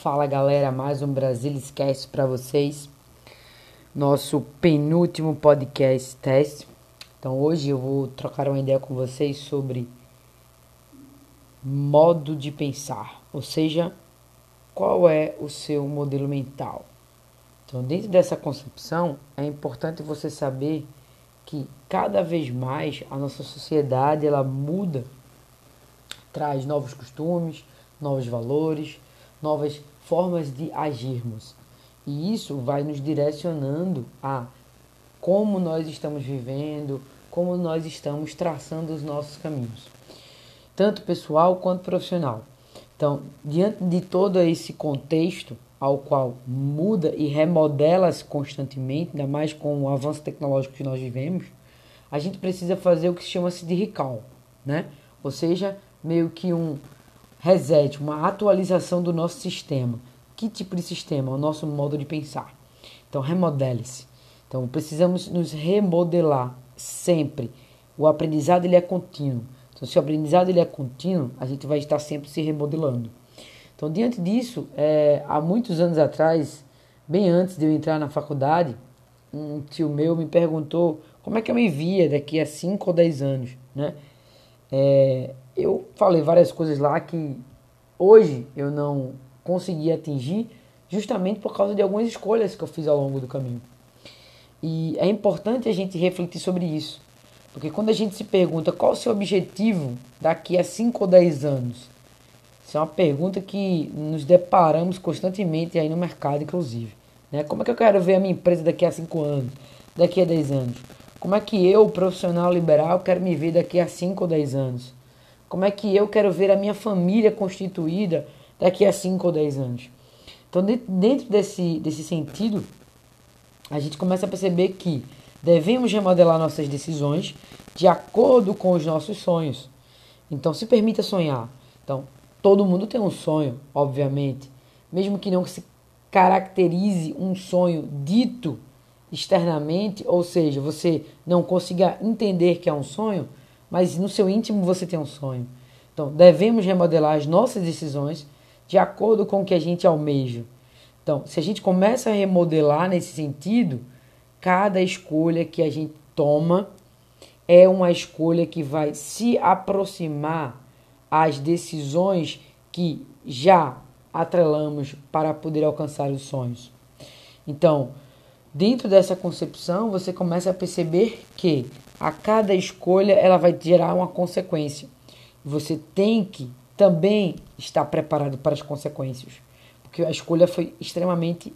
Fala galera, mais um Brasil Esquece para vocês. Nosso penúltimo podcast teste. Então hoje eu vou trocar uma ideia com vocês sobre modo de pensar, ou seja, qual é o seu modelo mental. Então, dentro dessa concepção, é importante você saber que cada vez mais a nossa sociedade ela muda, traz novos costumes, novos valores, novas formas de agirmos. E isso vai nos direcionando a como nós estamos vivendo, como nós estamos traçando os nossos caminhos, tanto pessoal quanto profissional. Então, diante de todo esse contexto ao qual muda e remodela-se constantemente, ainda mais com o avanço tecnológico que nós vivemos, a gente precisa fazer o que chama-se de recall, né? Ou seja, meio que um reset, uma atualização do nosso sistema. Que tipo de sistema? O nosso modo de pensar. Então, remodele-se. Então, precisamos nos remodelar sempre. O aprendizado ele é contínuo. Então, se o aprendizado ele é contínuo, a gente vai estar sempre se remodelando. Então, diante disso, é, há muitos anos atrás, bem antes de eu entrar na faculdade, um tio meu me perguntou como é que eu me via daqui a 5 ou 10 anos, né? É, eu falei várias coisas lá que hoje eu não consegui atingir justamente por causa de algumas escolhas que eu fiz ao longo do caminho. E é importante a gente refletir sobre isso. Porque quando a gente se pergunta qual o seu objetivo daqui a 5 ou 10 anos, isso é uma pergunta que nos deparamos constantemente aí no mercado, inclusive. Né? Como é que eu quero ver a minha empresa daqui a 5 anos, daqui a 10 anos? Como é que eu, profissional liberal, quero me ver daqui a 5 ou 10 anos? Como é que eu quero ver a minha família constituída daqui a 5 ou 10 anos? Então, dentro desse, desse sentido, a gente começa a perceber que devemos remodelar nossas decisões de acordo com os nossos sonhos. Então, se permita sonhar. Então, todo mundo tem um sonho, obviamente, mesmo que não se caracterize um sonho dito externamente, ou seja, você não consiga entender que é um sonho, mas no seu íntimo você tem um sonho. Então, devemos remodelar as nossas decisões de acordo com o que a gente almeja. Então, se a gente começa a remodelar nesse sentido, cada escolha que a gente toma é uma escolha que vai se aproximar às decisões que já atrelamos para poder alcançar os sonhos. Então, dentro dessa concepção, você começa a perceber que a cada escolha ela vai gerar uma consequência. Você tem que também estar preparado para as consequências, porque a escolha foi extremamente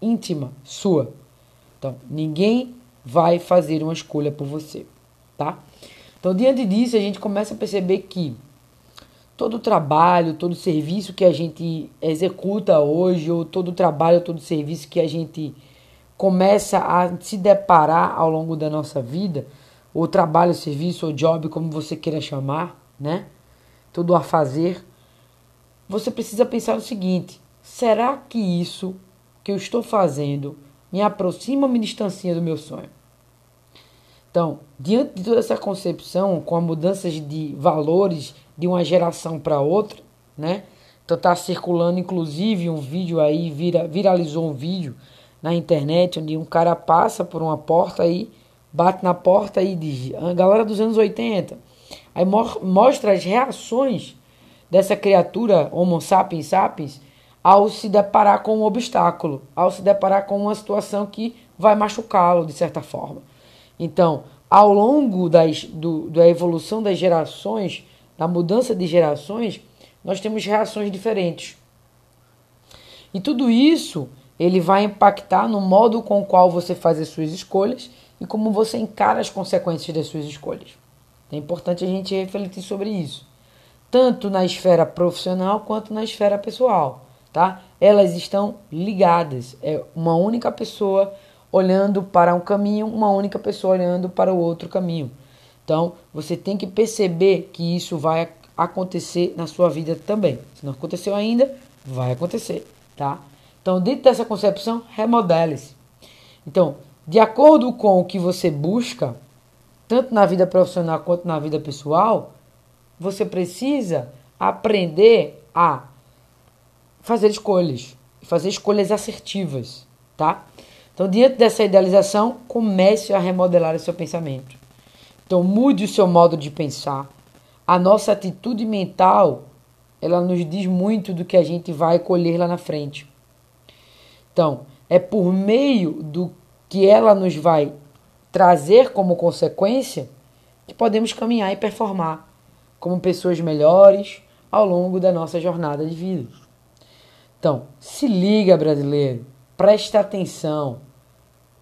íntima sua. Então, ninguém vai fazer uma escolha por você, tá? Então, diante disso, a gente começa a perceber que todo trabalho, todo serviço que a gente executa hoje, ou todo trabalho, todo serviço que a gente começa a se deparar ao longo da nossa vida, ou trabalho, serviço, ou job, como você queira chamar, né? Tudo a fazer. Você precisa pensar o seguinte: será que isso que eu estou fazendo me aproxima ou me distancia do meu sonho? Então, diante de toda essa concepção, com a mudança de valores de uma geração para outra, né? Então tá circulando inclusive um vídeo aí, vira, viralizou um vídeo na internet onde um cara passa por uma porta aí bate na porta e diz: a galera dos anos 80. Aí mostra as reações dessa criatura, Homo sapiens sapiens, ao se deparar com um obstáculo, ao se deparar com uma situação que vai machucá-lo de certa forma. Então, ao longo das, do, da evolução das gerações, da mudança de gerações, nós temos reações diferentes. E tudo isso ele vai impactar no modo com o qual você faz as suas escolhas e como você encara as consequências das suas escolhas. É importante a gente refletir sobre isso, tanto na esfera profissional quanto na esfera pessoal, tá? Elas estão ligadas, é uma única pessoa olhando para um caminho, uma única pessoa olhando para o outro caminho. Então, você tem que perceber que isso vai acontecer na sua vida também. Se não aconteceu ainda, vai acontecer, tá? Então, dentro dessa concepção, remodele-se. Então, de acordo com o que você busca, tanto na vida profissional quanto na vida pessoal, você precisa aprender a fazer escolhas, fazer escolhas assertivas, tá? Então, diante dessa idealização, comece a remodelar o seu pensamento. Então, mude o seu modo de pensar. A nossa atitude mental, ela nos diz muito do que a gente vai colher lá na frente. Então, é por meio do que ela nos vai trazer como consequência que podemos caminhar e performar como pessoas melhores ao longo da nossa jornada de vida. Então, se liga, brasileiro, preste atenção,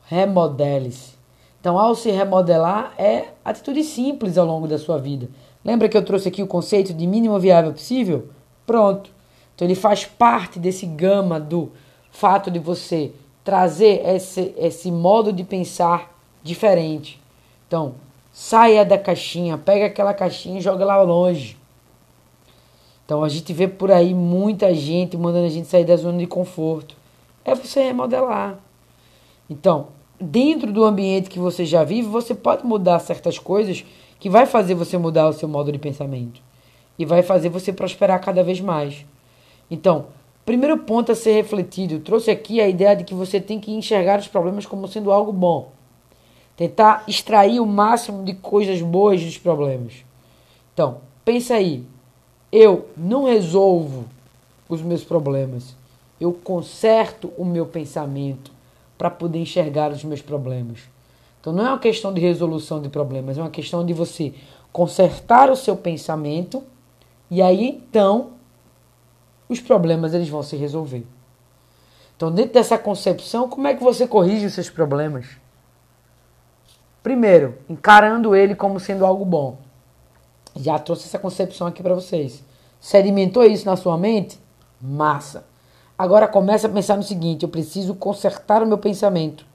remodele-se. Então, ao se remodelar, é atitude simples ao longo da sua vida. Lembra que eu trouxe aqui o conceito de mínimo viável possível? Pronto. Então, ele faz parte desse gama do fato de você trazer esse, esse modo de pensar diferente. Então, saia da caixinha, pega aquela caixinha e joga lá longe. Então, a gente vê por aí muita gente mandando a gente sair da zona de conforto. É você remodelar. Então, dentro do ambiente que você já vive, você pode mudar certas coisas que vai fazer você mudar o seu modo de pensamento e vai fazer você prosperar cada vez mais. Então, Primeiro ponto a ser refletido, eu trouxe aqui a ideia de que você tem que enxergar os problemas como sendo algo bom. Tentar extrair o máximo de coisas boas dos problemas. Então, pensa aí. Eu não resolvo os meus problemas. Eu conserto o meu pensamento para poder enxergar os meus problemas. Então não é uma questão de resolução de problemas, é uma questão de você consertar o seu pensamento e aí então os problemas eles vão se resolver. Então, dentro dessa concepção, como é que você corrige os seus problemas? Primeiro, encarando ele como sendo algo bom. Já trouxe essa concepção aqui para vocês. Sedimentou isso na sua mente? Massa. Agora começa a pensar no seguinte: eu preciso consertar o meu pensamento.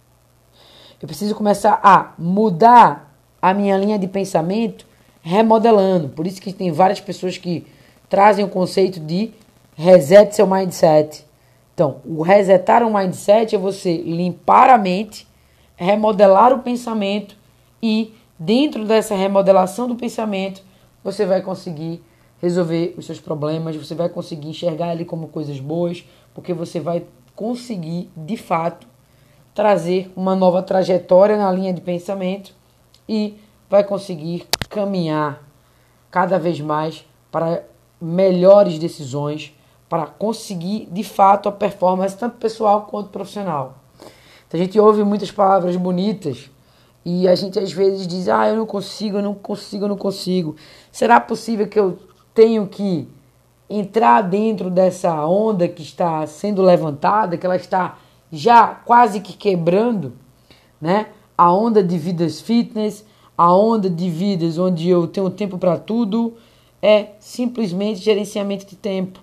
Eu preciso começar a mudar a minha linha de pensamento, remodelando. Por isso que tem várias pessoas que trazem o conceito de Resete seu mindset. Então, o resetar o mindset é você limpar a mente, remodelar o pensamento e, dentro dessa remodelação do pensamento, você vai conseguir resolver os seus problemas, você vai conseguir enxergar ele como coisas boas, porque você vai conseguir, de fato, trazer uma nova trajetória na linha de pensamento e vai conseguir caminhar cada vez mais para melhores decisões para conseguir de fato a performance tanto pessoal quanto profissional. Então, a gente ouve muitas palavras bonitas e a gente às vezes diz: "Ah, eu não consigo, eu não consigo, eu não consigo". Será possível que eu tenho que entrar dentro dessa onda que está sendo levantada, que ela está já quase que quebrando, né? A onda de vidas fitness, a onda de vidas onde eu tenho tempo para tudo, é simplesmente gerenciamento de tempo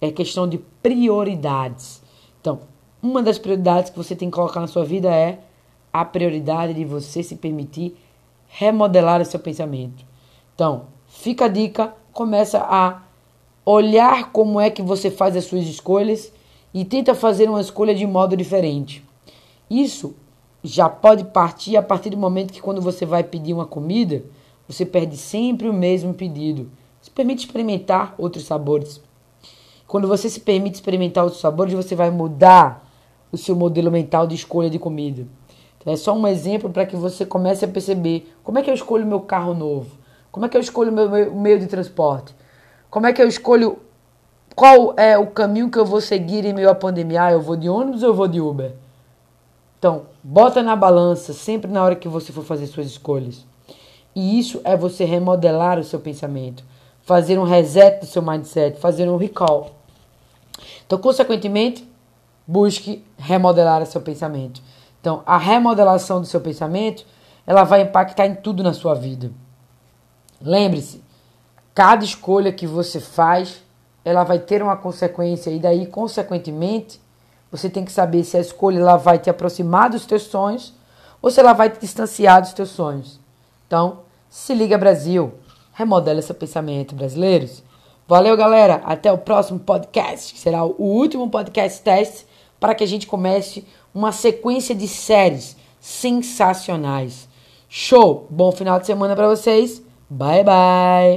é questão de prioridades. Então, uma das prioridades que você tem que colocar na sua vida é a prioridade de você se permitir remodelar o seu pensamento. Então, fica a dica, começa a olhar como é que você faz as suas escolhas e tenta fazer uma escolha de modo diferente. Isso já pode partir a partir do momento que quando você vai pedir uma comida, você pede sempre o mesmo pedido. Se permite experimentar outros sabores. Quando você se permite experimentar outros sabores, você vai mudar o seu modelo mental de escolha de comida. Então, é só um exemplo para que você comece a perceber como é que eu escolho meu carro novo, como é que eu escolho meu, meu meio de transporte, como é que eu escolho qual é o caminho que eu vou seguir em meio à pandemia. Ah, eu vou de ônibus ou eu vou de Uber? Então, bota na balança sempre na hora que você for fazer suas escolhas. E isso é você remodelar o seu pensamento, fazer um reset do seu mindset, fazer um recall. Então, consequentemente, busque remodelar seu pensamento. Então, a remodelação do seu pensamento, ela vai impactar em tudo na sua vida. Lembre-se, cada escolha que você faz, ela vai ter uma consequência e daí, consequentemente, você tem que saber se a escolha ela vai te aproximar dos teus sonhos ou se ela vai te distanciar dos teus sonhos. Então, se liga Brasil, remodela seu pensamento, brasileiros. Valeu, galera. Até o próximo podcast, que será o último podcast teste para que a gente comece uma sequência de séries sensacionais. Show! Bom final de semana para vocês. Bye bye.